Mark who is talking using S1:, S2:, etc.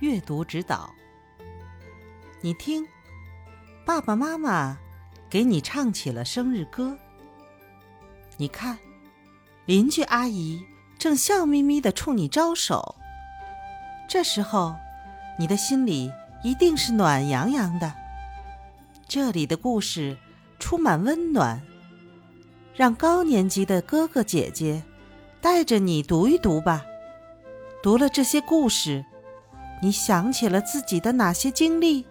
S1: 阅读指导。你听，爸爸妈妈给你唱起了生日歌。你看，邻居阿姨正笑眯眯的冲你招手。这时候，你的心里一定是暖洋洋的。这里的故事充满温暖，让高年级的哥哥姐姐带着你读一读吧。读了这些故事，你想起了自己的哪些经历？